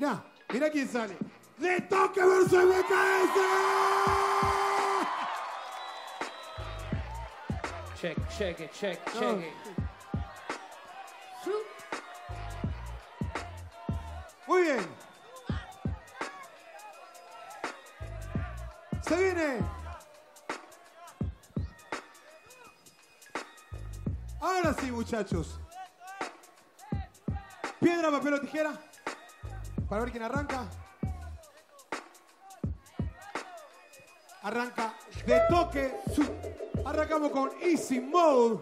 Mira, mira quién sale. ¡De toque versus MKS! Check, check it, check, check Oh. it. Muy bien. Se viene. Ahora sí, muchachos. Piedra, papel o tijera. Para ver quién arranca. Arranca de toque. Arrancamos con Easy Mode.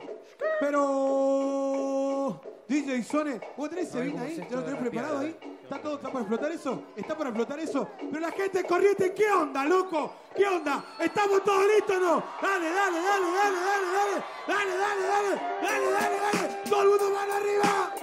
Pero. DJ Sone, ¿vos tenés ese beat ahí? ¿Ya lo tenés preparado ahí? ¿Está todo está para explotar eso? ¿Está para explotar eso? Pero la gente corriente, ¿qué onda, loco? ¿Qué onda? ¿Estamos todos listos o no? Dale, dale, dale, dale, dale, dale. Dale, dale, dale. Dale, dale, dale. Todo el mundo mano arriba.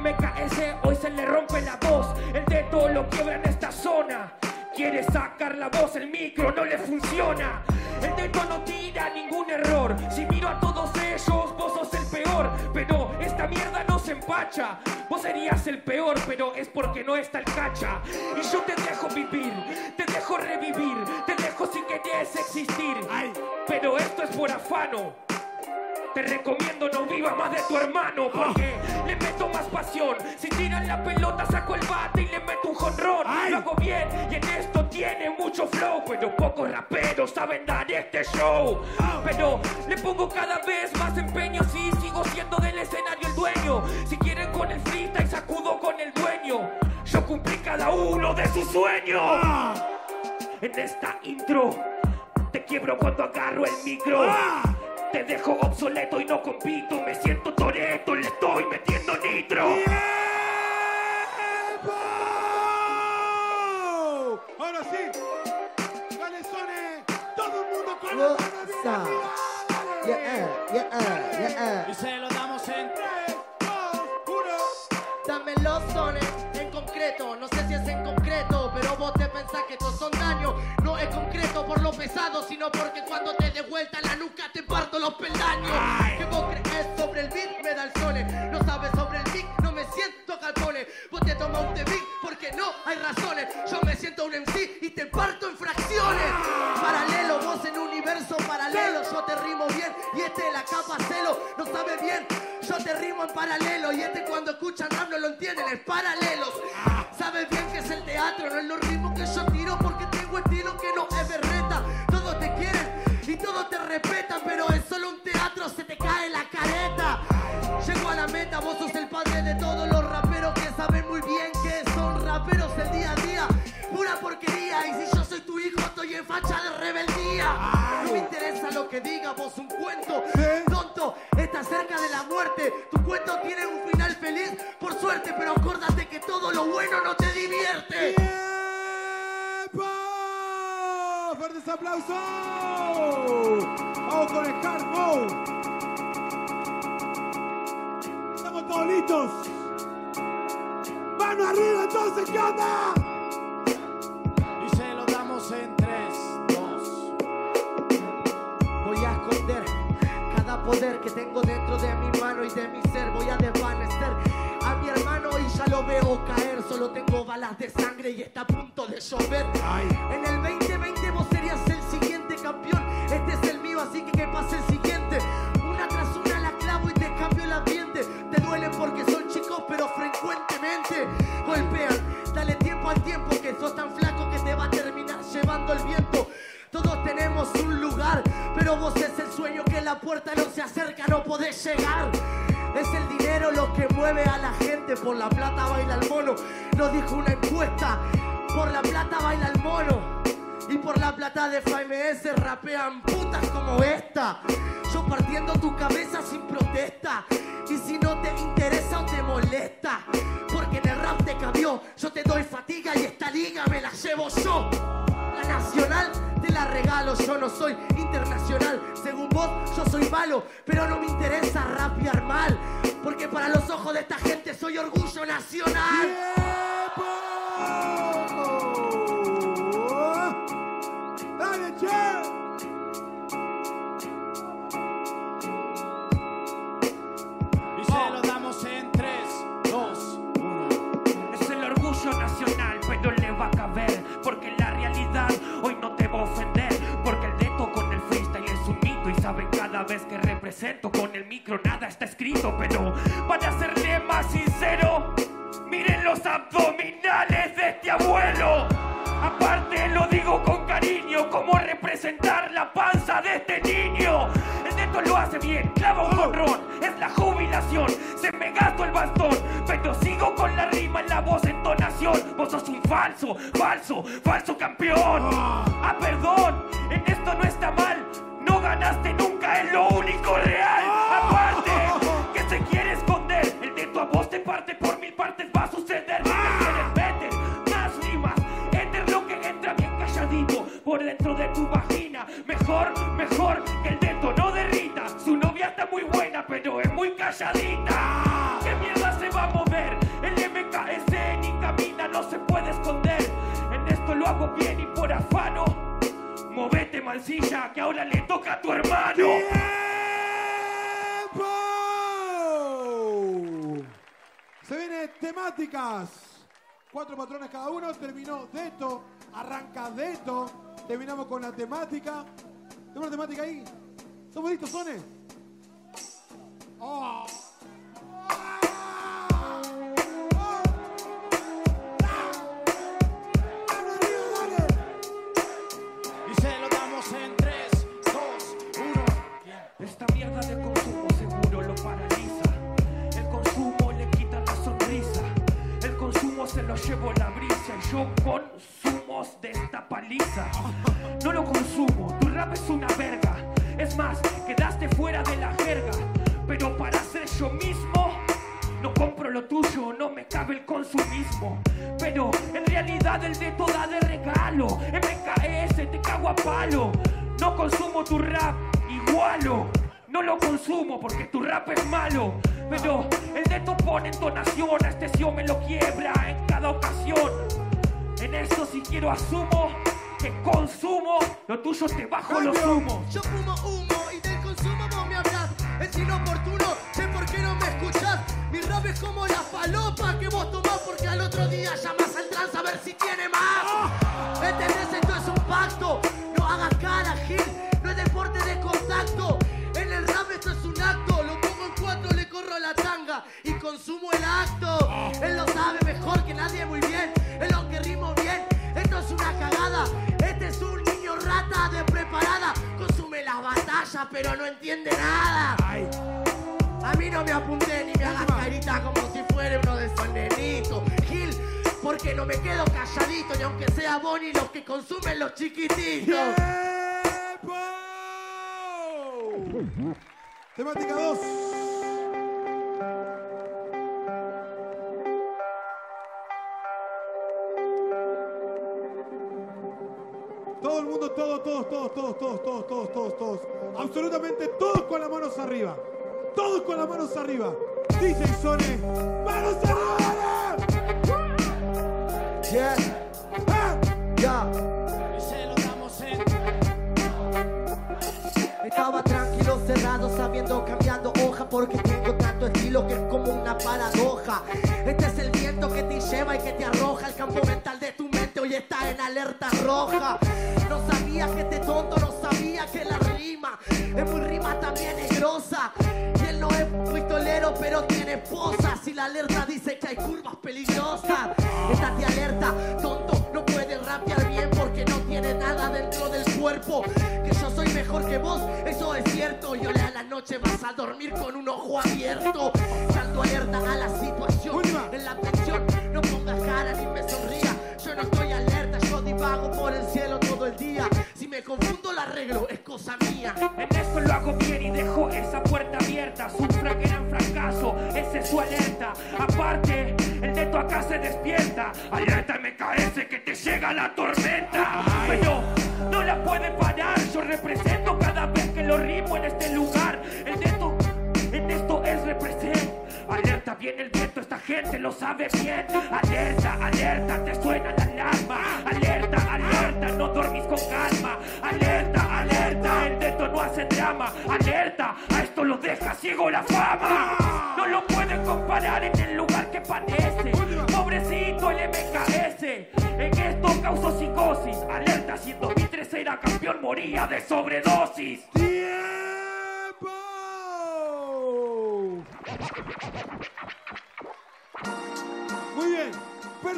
MKS hoy se le rompe la voz, el dedo lo quiebra en esta zona. Quiere sacar la voz, el micro no le funciona. El dedo no tira ningún error. Si miro a todos ellos, vos sos el peor. Pero esta mierda no se empacha. Vos serías el peor, pero es porque no está el cacha. Y yo te dejo vivir, te dejo revivir, te dejo si querés existir. Pero esto es por afano. Te recomiendo no vivas más de tu hermano porque le meto más pasión. Si tiran la pelota saco el bate y le meto un jonrón. Lo hago bien y en esto tiene mucho flow, pero pocos raperos saben dar este show. Pero le pongo cada vez más empeño si sigo siendo del escenario el dueño. Si quieren con el freestyle sacudo con el dueño. Yo cumplí cada uno de sus sueños. En esta intro te quiebro cuando agarro el micro. Te dejo obsoleto y no compito. Me siento toreto, le estoy metiendo nitro. ¡Tiempo! Ahora sí. Dale, Sone. Todo el mundo con la mano bien arriba. Dale. Y se lo damos en Tres, dos, uno. Dame los sones en concreto, no sé si es en concreto, pero vos te pensás que estos son daños. No es concreto por lo pesado, sino porque cuando te de vuelta la nuca los peldaños. Que vos crees sobre el beat me da el sole, no sabes sobre el beat, no me siento calpone. Vos te tomas un beat porque no hay razones. Yo me siento un MC y te parto en fracciones. Paralelo, vos en universo paralelo, yo te rimo bien y este la capa celo, no sabe bien. Yo te rimo en paralelo y este cuando escuchan rap no lo entienden, es paralelos. Sabes bien que es el teatro, no es los ritmos Vos sos el padre de todos los raperos que saben muy bien que son raperos el día a día. Pura porquería, y si yo soy tu hijo, estoy en facha de rebeldía. No me interesa lo que diga, vos un cuento. Tonto, estás cerca de la muerte. Tu cuento tiene un final feliz, por suerte, pero acuérdate que todo lo bueno no te divierte. ¡Fuertes aplausos! Vamos con el hard listos. ¡Mano arriba entonces! ¿Qué onda? Y se lo damos en 3, 2, Voy a esconder cada poder que tengo dentro de mi mano y de mi ser. Voy a desvanecer a mi hermano y ya lo veo caer. Solo tengo balas de sangre y está a punto de llover. En el 2020 el viento. Todos tenemos un lugar, pero vos es el sueño que la puerta no se acerca, no podés llegar. Es el dinero lo que mueve a la gente, por la plata baila el mono. Lo dijo una encuesta, por la plata baila el mono. Y por la plata de FMS rapean putas como esta. Yo partiendo tu cabeza sin protesta. Y si no te interesa o te molesta, porque en el rap te cambió, yo te doy fatiga y esta liga me la llevo yo. Nacional te la regalo, yo no soy internacional. Según vos, yo soy malo, pero no me interesa rapear mal. Porque para los ojos de esta gente soy orgullo nacional. ¡Dale, che! Cada vez que represento con el micro nada está escrito. Pero para serle más sincero, miren los abdominales de este abuelo. Aparte lo digo con cariño, como representar la panza de este niño. El neto lo hace bien, clava un jonrón, es la jubilación. Se me gasto el bastón, pero sigo con la rima en la voz, entonación. Vos sos un falso, falso, falso campeón. Ah, perdón, en esto no está mal. No ganaste calladita. ¿Qué mierda se va a mover? El MKS ni camina, no se puede esconder. En esto lo hago bien y por afano. Movete, mancilla, que ahora le toca a tu hermano. ¡Tiempo! Se viene temáticas. Cuatro patrones cada uno. Terminó Deto. Arranca Deto. Terminamos con la temática. ¿Tenemos la temática ahí? ¿Estamos listos, Sone? Oh. Lo tuyo te bajo los humos. Yo fumo humo y del consumo vos me hablas. Es inoportuno, sé por qué no me escuchás. Mi rap es como la falopa que vos tomás porque al otro día llamas al trans a ver si tiene más. Pero no entiende nada. A mí no me apunté ni me hagas carita como si fuera uno de esos nenitos. Gil, porque no me quedo calladito, ni aunque sea Bonnie los que consumen los chiquititos. ¡Tiempo! Temática 2. Mundo, todos, todos, todos, todos, todos, todos, todos, todos, todos. Absolutamente todos con las manos arriba. Todos con las manos arriba. DJ Sone, manos arriba. Yeah, ¡Ah! ya. Y se lo damos en Estaba tranquilo, cerrado, sabiendo, cambiando hoja Porque tengo tanto estilo que es como una paradoja Este es el viento que te lleva y que te arroja El campo mental de tu mente hoy está en alerta roja. No sabía que este tonto no sabía que la rima Es muy rima, también es grosa. Y él no es muy tolero, pero tiene esposa Si la alerta dice que hay curvas peligrosas. Estate alerta, tonto, no puedes rapear bien Porque no tiene nada dentro del cuerpo. Que yo soy mejor que vos, eso es cierto. Y hoy a la noche vas a dormir con un ojo abierto. Salto alerta a la situación. En la es cosa mía. En esto lo hago bien y dejo esa puerta abierta. Sufra gran fracaso, ese es su alerta. Aparte, el neto acá se despierta. Alerta MKS que te llega la tormenta. Pero no la puede parar. Yo represento cada vez que lo rimo en este lugar. El neto, en esto es represent. Alerta, viene el viento, esta gente lo sabe bien. Alerta, alerta, te suena la alarma. Alerta, alerta, no dormís con calma. Alerta, alerta, el neto no hace drama. Alerta, a esto lo deja ciego la fama. No lo pueden comparar en el lugar que padece. Pobrecito el MKS, en esto causó psicosis. Alerta, si en 2013 era campeón, moría de sobredosis.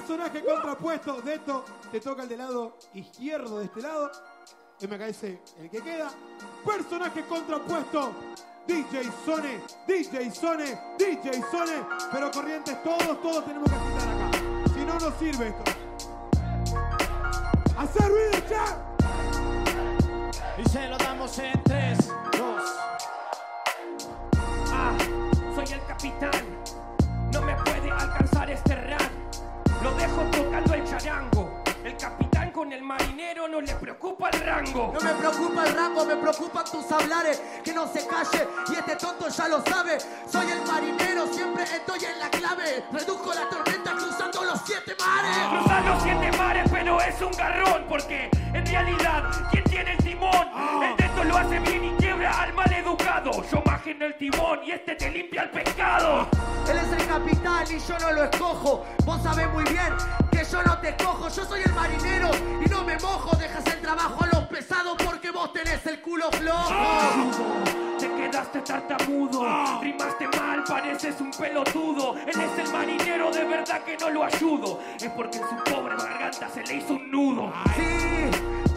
Personaje contrapuesto. Deto, te toca el del lado izquierdo de este lado. MKS el que queda. Personaje contrapuesto. DJ Sone, DJ Sone, DJ Sone. Pero corrientes, todos, todos tenemos que agitar acá. Si no, no sirve esto. ¡Hacer ruido, ya! Y se lo damos en 3, 2. Ah, soy el capitán. No me puede alcanzar este rap. Lo dejo tocando el charango. El capitán con el marinero no le preocupa el rango. No me preocupa el rango, me preocupan tus hablares. Que no se calle y este tonto ya lo sabe. Soy el marinero, siempre estoy en la clave. Reduzco la tormenta cruzando los siete mares. Cruzar los siete mares, pero es un garrón. Porque en realidad, ¿quién tiene el timón? El teto lo hace bien y quiebra al mal educado. Yo imagino el timón y este te limpia el pescado. Él es el capitán y yo no lo escojo. Vos sabés muy bien que yo no te escojo. Yo soy el marinero y no me mojo. Dejas el trabajo a los pesados porque vos tenés el culo flojo. Te quedaste tartamudo, rimaste mal, pareces un pelotudo. Él es el marinero, de verdad que no lo ayudo. Es porque en su pobre garganta se le hizo un nudo. Sí,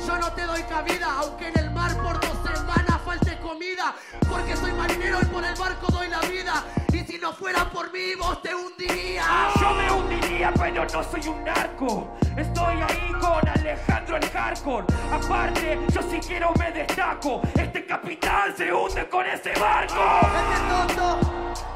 yo no te doy cabida, aunque en el mar por dos semanas falte comida. Porque soy marinero y por el barco doy la vida. Si no fuera por mí, vos te hundirías. Yo me hundiría, pero no soy un narco. Estoy ahí con Alejandro el Hardcore. Aparte, yo si quiero me destaco. Este capitán se hunde con ese barco. Este tonto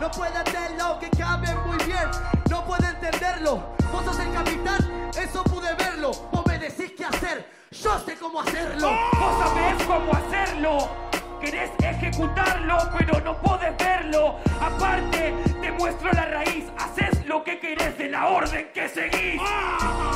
no puede hacerlo, que cabe muy bien. No puede entenderlo. Vos sos el capitán, eso pude verlo. Vos me decís qué hacer, yo sé cómo hacerlo. Vos sabés cómo hacerlo. Querés ejecutarlo, pero no podés verlo. Aparte, te muestro la raíz. Haces lo que querés de la orden que seguís.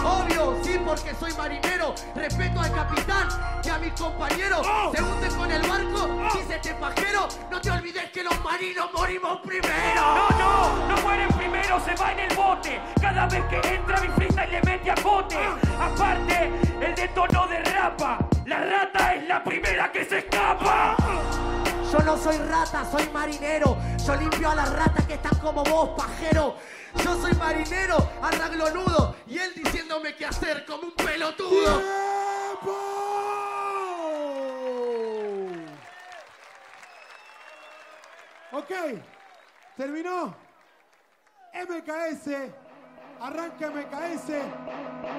Obvio, sí, porque soy marinero. Respeto al capitán y a mis compañeros. Se hunden con el barco, dice este pajero. No te olvides que los marinos morimos primero. No, no, no mueren primero, se va en el bote. Cada vez que entra mi freestyle le mete a bote. Aparte, el de tono derrapa. La rata es la primera que se escapa. Yo no soy rata, soy marinero. Yo limpio a las ratas que están como vos, pajero. Yo soy marinero, arreglo nudo. Y él diciéndome qué hacer como un pelotudo. ¡Tiempo! Ok, terminó. MKS, arranca MKS,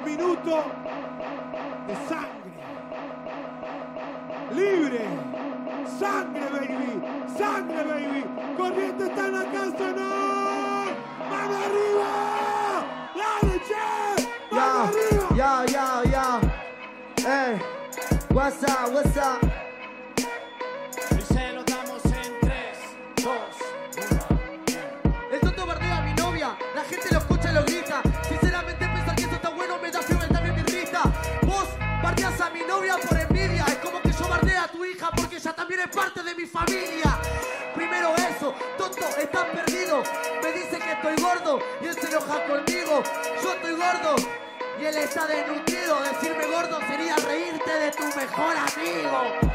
minuto de sangre. Libre, sangre baby, sangre baby. Corriente está en la casa, no. Mano arriba, dale che, mano arriba. ya, ya, ya. Hey, what's up, what's up? Y se lo damos en 3, 2, El tonto bardea a mi novia, la gente lo escucha y lo grita. Sinceramente pensar que esto está bueno me da fiebre también me irrita. Vos bardeas a mi novia por envidia, es como que yo bardea a tu hija porque ella también es parte de mi familia. Me dice que estoy gordo y él se enoja conmigo. Yo estoy gordo y él está desnutrido. Decirme gordo sería reírte de tu mejor amigo.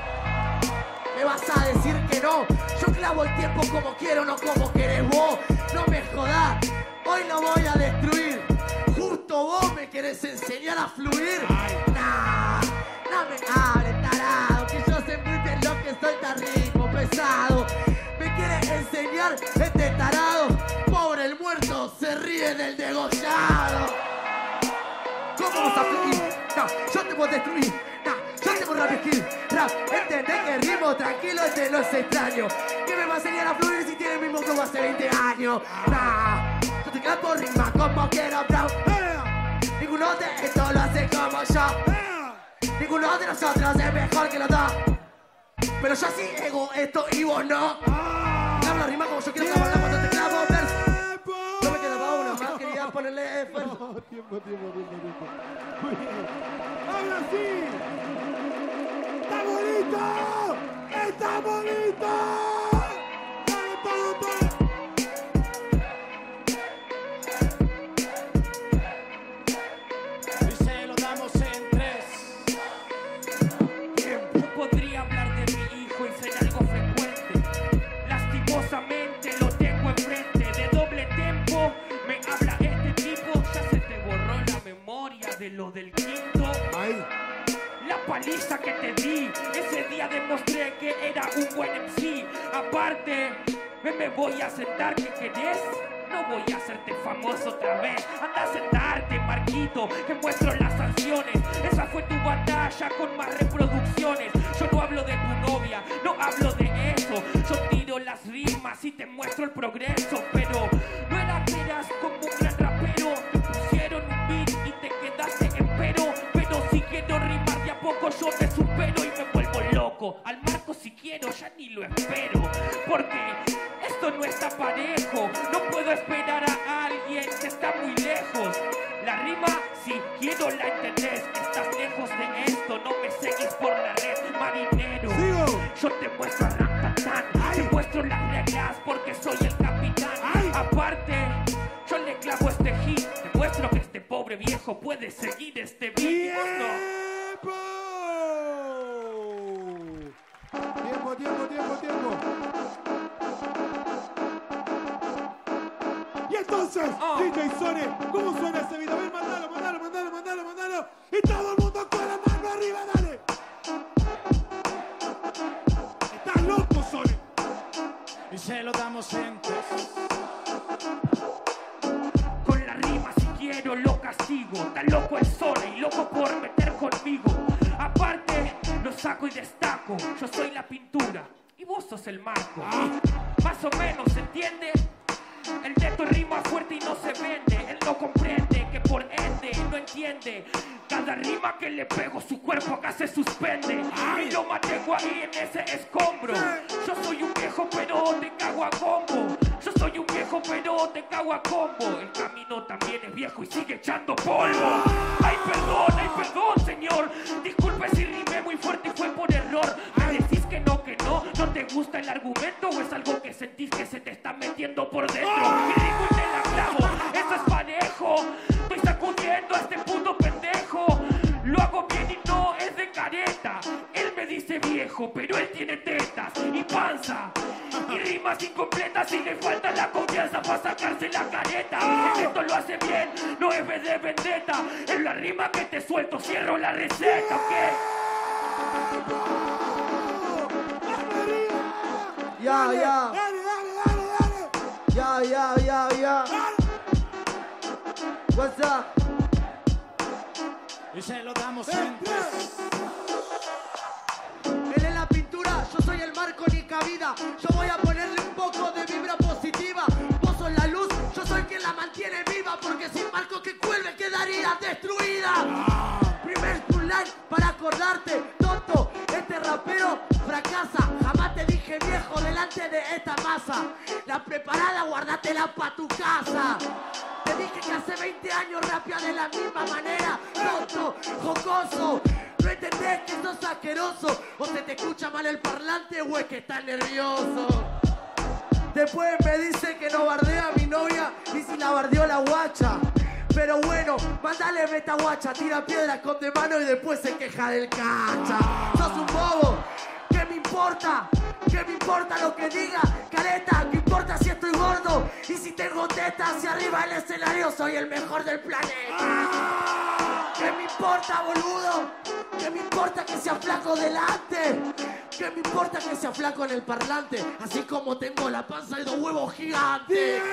Me vas a decir que no. Yo clavo el tiempo como quiero, no como querés vos. No me jodás, hoy lo voy a destruir. Justo vos me querés enseñar a fluir. Nah, no me hables, tarado. Que yo bien lo que soy tan rico, pesado. Enseñar este tarado. Pobre el muerto, se ríe del degollado. ¿Cómo vas a fluir? No, yo te a destruir. No, yo te voy a rap skill, rap, entendés que rimo tranquilo, este no es extraño. ¿Qué me va a enseñar a fluir si tiene el mismo como hace 20 años? Nah, yo te canto rima como quiero, bro. Ninguno de estos lo hace como yo. Ninguno de nosotros es mejor que los dos. Pero yo sí ego esto y vos no. Yo quiero clavo verso. No me quedaba una más, quería ponerle esfuerzo. No, tiempo, tiempo, tiempo, tiempo. Muy bien. ¡Ahora sí! ¡Está bonito! ¡Está bonito! ¡Dale, todo, de lo del quinto. La paliza que te di, ese día demostré que era un buen MC. Aparte, me, me voy a sentar, ¿qué querés? No voy a hacerte famoso otra vez. Anda a sentarte, Marquito, que muestro las sanciones. Esa fue tu batalla con más reproducciones. Yo no hablo de tu novia, no hablo de eso. Yo tiro las rimas y te muestro el progreso. Si quiero la entendés. Estás lejos de esto, no me seguís por la red, marinero. Sigo. Yo te muestro a Ratatán, te muestro las reglas porque soy el capitán. Ay. Aparte, yo le clavo este hit, te muestro que este pobre viejo puede seguir este entonces, Oh. DJ Sone, ¿cómo suena ese video? A ver, mandalo, mandalo, mandalo, mandalo, mandalo. Y todo el mundo con la mano arriba, dale. Estás loco, Sone. Y se lo damos en tres. Con la rima si quiero lo castigo. Tan loco el sol y loco por meter conmigo. Aparte, lo saco y destaco. Yo soy la pintura y vos sos el marco. Más o menos, ¿se entiende? Comprende que por ende no entiende. Cada rima que le pego, su cuerpo acá se suspende. Y lo mantengo ahí en ese escombro. Yo soy un viejo, pero te cago a combo. Yo soy un viejo, pero te cago a combo. El camino también es viejo y sigue echando polvo. Ay, perdón, ay, perdón, señor. Disculpe si rimé muy fuerte y fue por error. Me decís que no, que no. ¿No te gusta el argumento o es algo que sentís que se te está metiendo por dentro? Viejo, pero él tiene tetas y panza. Y rimas incompletas y le falta la confianza para sacarse la careta. Esto lo hace bien, no es de vendetta. En la rima que te suelto, cierro la receta, ¿ok? Ya, ya, ya, ya, ya, ya. What's up? Y se lo damos En tres. El marco ni cabida. Yo voy a ponerle un poco de vibra positiva. Vos sos la luz, yo soy quien la mantiene viva. Porque sin marco que cuelgue quedaría destruida. Primer line para acordarte, tonto. Este rapero fracasa. Jamás te dije viejo delante de esta masa. La preparada, guárdatela pa' tu casa. Te dije que hace 20 años rapea de la misma manera. Tonto, jocoso. No entendés que sos asqueroso. O se te escucha mal el parlante o es que estás nervioso. Después me dice que no bardea a mi novia y si la bardeó la guacha. Pero bueno, mandale meta guacha, tira piedra con de mano y después se queja del cacha. Sos un bobo, ¿qué me importa? ¿Qué me importa lo que diga? Careta, ¿qué importa si Y si tengo tetas hacia arriba del escenario, soy el mejor del planeta. ¿Qué me importa, boludo? ¿Qué me importa que sea flaco delante? ¿Qué me importa que sea flaco en el parlante? Así como tengo la panza y dos huevos gigantes.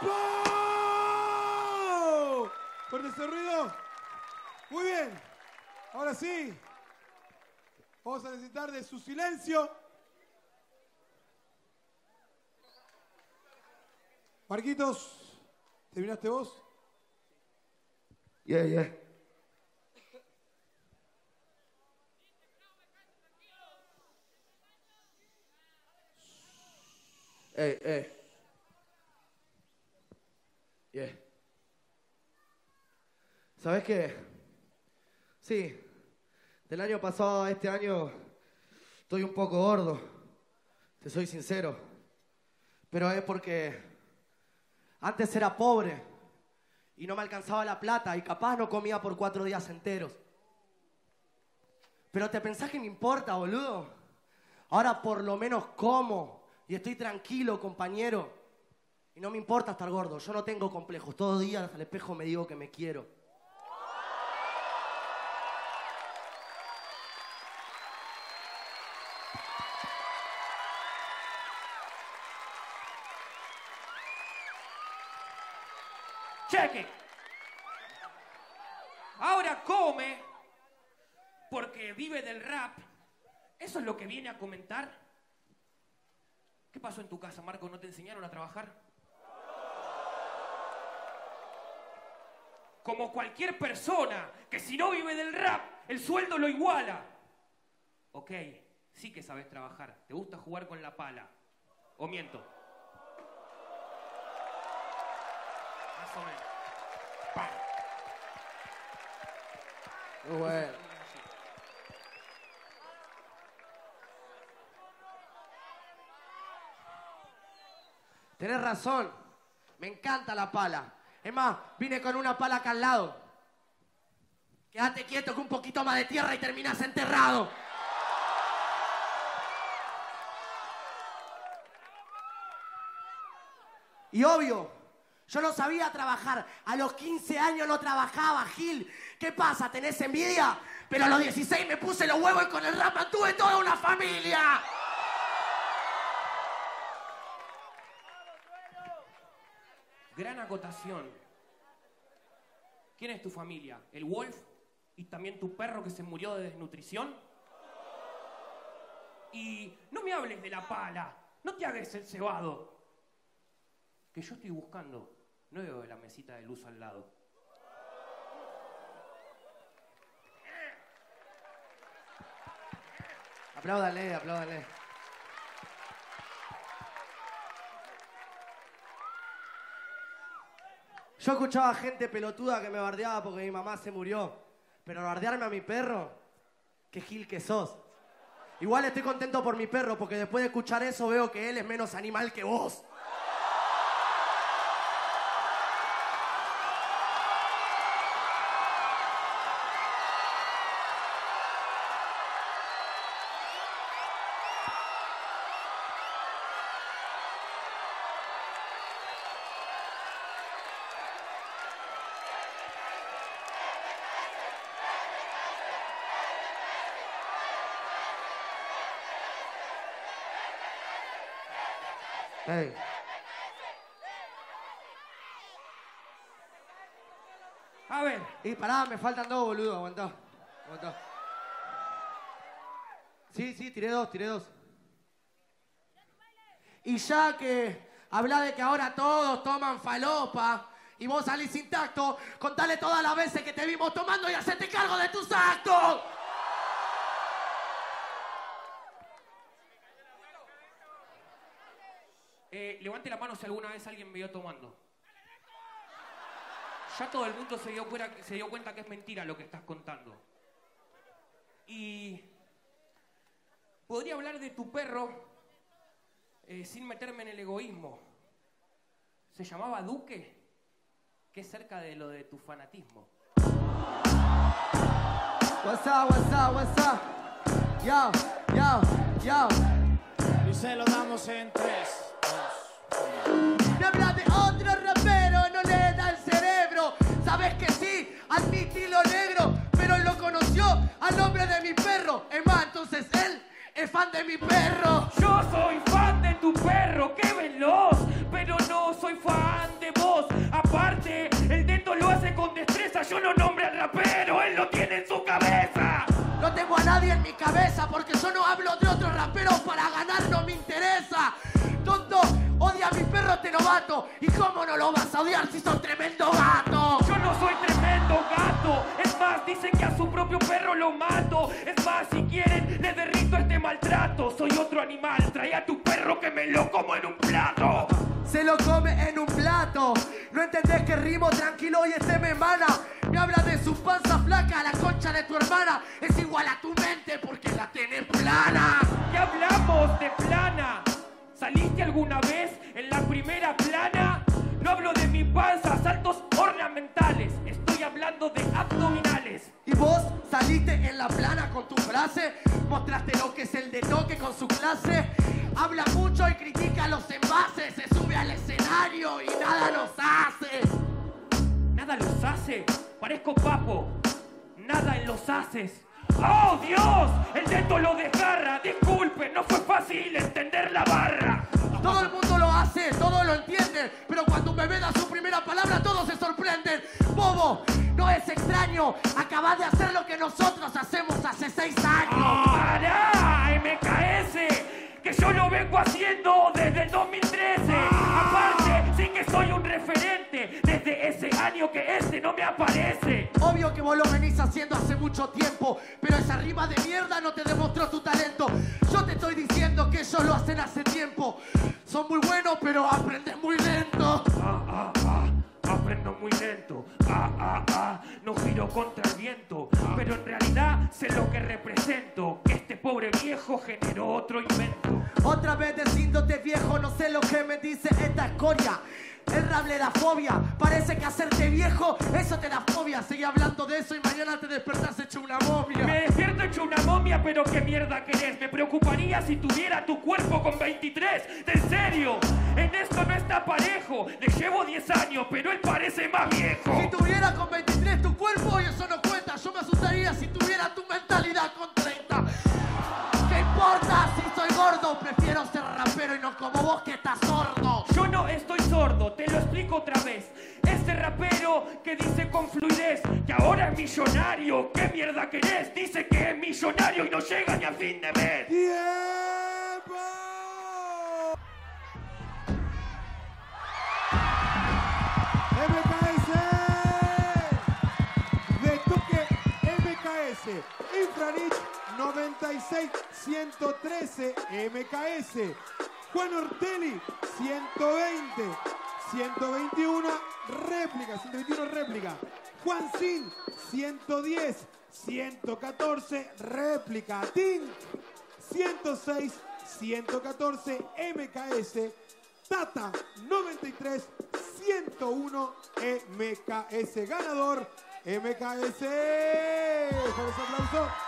¡Tiempo! ¿Fuerte ese ruido? Muy bien. Ahora sí. Vamos a necesitar de su silencio. Marquitos, ¿terminaste vos? Yeah, yeah. Ey, ey. Yeah. ¿Sabes qué? Sí, del año pasado a este año estoy un poco gordo, te soy sincero. Pero es porque antes era pobre y no me alcanzaba la plata y capaz no comía por cuatro días enteros. Pero te pensás que me importa, boludo. Ahora por lo menos como y estoy tranquilo, compañero. Y no me importa estar gordo, yo no tengo complejos. Todos los días al espejo me digo que me quiero. Vive del rap. ¿Eso es lo que viene a comentar? ¿Qué pasó en tu casa, Marco? ¿No te enseñaron a trabajar? Como cualquier persona que si no vive del rap, el sueldo lo iguala. Ok, sí que sabes trabajar. ¿Te gusta jugar con la pala? ¿O miento? Más o menos. Bueno. Tenés razón, me encanta la pala. Es más, vine con una pala acá al lado. Quédate quieto que un poquito más de tierra y terminas enterrado. Y obvio, yo no sabía trabajar. A los 15 años no trabajaba, Gil. ¿Qué pasa? ¿Tenés envidia? Pero a los 16 me puse los huevos y con el rap mantuve toda una familia. Gran acotación. ¿Quién es tu familia? ¿El Wolf? ¿Y también tu perro que se murió de desnutrición? Y no me hables de la pala, no te hagas el cebado. Que yo estoy buscando, no veo la mesita de luz al lado. Apláudale, apláudale. Yo escuchaba gente pelotuda que me bardeaba porque mi mamá se murió. Pero bardearme a mi perro, qué gil que sos. Igual estoy contento por mi perro porque después de escuchar eso veo que él es menos animal que vos. Ey. A ver, Y pará, me faltan dos, boludo. Aguantá. Aguantá. Sí, sí, tiré dos, tiré dos. Y ya que habla de que ahora todos toman falopa y vos salís intacto, contale todas las veces que te vimos tomando y hacete cargo de tus actos. Levante la mano si alguna vez alguien me vio tomando. Ya todo el mundo se dio, cuera- se dio cuenta que es mentira lo que estás contando. Y podría hablar de tu perro eh, sin meterme en el egoísmo. Se llamaba Duque, que es cerca de lo de tu fanatismo. What's up, what's up, what's up? Yo, yo, yo. Y se lo damos en tres, sí, admitilo negro, pero él lo conoció al nombre de mi perro. Es más, entonces él es fan de mi perro. Yo soy fan de tu perro, qué veloz, pero no soy fan de vos. Aparte, el dedo lo hace con destreza, yo no nombre al rapero, él lo tiene en su cabeza. No tengo a nadie en mi cabeza porque yo no hablo de otros raperos para ganar, no me interesa. Tonto, odia a mi perro este novato. ¿Y cómo no lo vas a odiar si sos tremendo gato? Yo no soy tremendo gato. Es más, dicen que a su propio perro lo mato. Es más, si quieren, le derrito este maltrato. Soy otro animal, trae a tu perro que me lo como en un plato. Se lo come en un plato. No entendés que rimo tranquilo y este me emana. Me habla de su panza flaca, la concha de tu hermana. Es igual a tu mente porque la tenés plana. ¿Qué hablamos de plana? ¿Saliste alguna vez en la primera plana? No hablo de mi panza, saltos ornamentales. Estoy hablando de abdominales. Y vos saliste en la plana con tu frase, mostraste lo que es el de toque con su clase. Habla mucho y critica los envases, se sube al escenario y nada nos hace. Nada los hace, parezco papo. Nada en los haces. ¡Oh, Dios! El dedo lo desgarra. Disculpe, no fue fácil entender la barra. Todo el mundo lo hace, todo lo entiende, pero cuando un bebé da su primera palabra todos se sorprenden. Bobo, no es extraño, acabas de hacer lo que nosotros hacemos hace seis años. ¡Para! MKS, que yo lo vengo haciendo desde el 2013. Aparte, sí que soy un referente desde ese año que este no me aparece. Que vos lo venís haciendo hace mucho tiempo, pero esa rima de mierda no te demostró tu talento. Yo te estoy diciendo que ellos lo hacen hace tiempo. Son muy buenos, pero aprenden muy lento. Ah, ah, ah, aprendo muy lento. Ah, ah, ah, no giro contra el viento. Pero en realidad sé lo que represento. Que este pobre viejo generó otro invento. Otra vez diciéndote viejo, no sé lo que me dice esta escoria. El rap le da fobia, parece que hacerte viejo, eso te da fobia. Sigue hablando de eso y mañana te despertás hecho una momia. Me despierto hecho una momia, pero qué mierda querés. Me preocuparía si tuviera tu cuerpo con 23. ¿En serio? En esto no está parejo. Le llevo 10 años, pero él parece más viejo. Si tuviera con 23 tu cuerpo y eso no cuenta, yo me asustaría si tuviera tu mentalidad con 30. ¿Qué importa si soy gordo? Prefiero ser rapero y no como vos que estás sordo. Estoy sordo, te lo explico otra vez. Este rapero que dice con fluidez que ahora es millonario, ¿qué mierda querés? Dice que es millonario y no llega ni a fin de mes. ¡Tiempo! MKS. De toque MKS. Infranich 96 113 MKS. Juan Ortelli 120 121 réplica 121 réplica. Juan Sin 110 114 réplica. Tin 106 114 MKS. Tata 93 101 MKS. Ganador MKS. Con ese aplauso.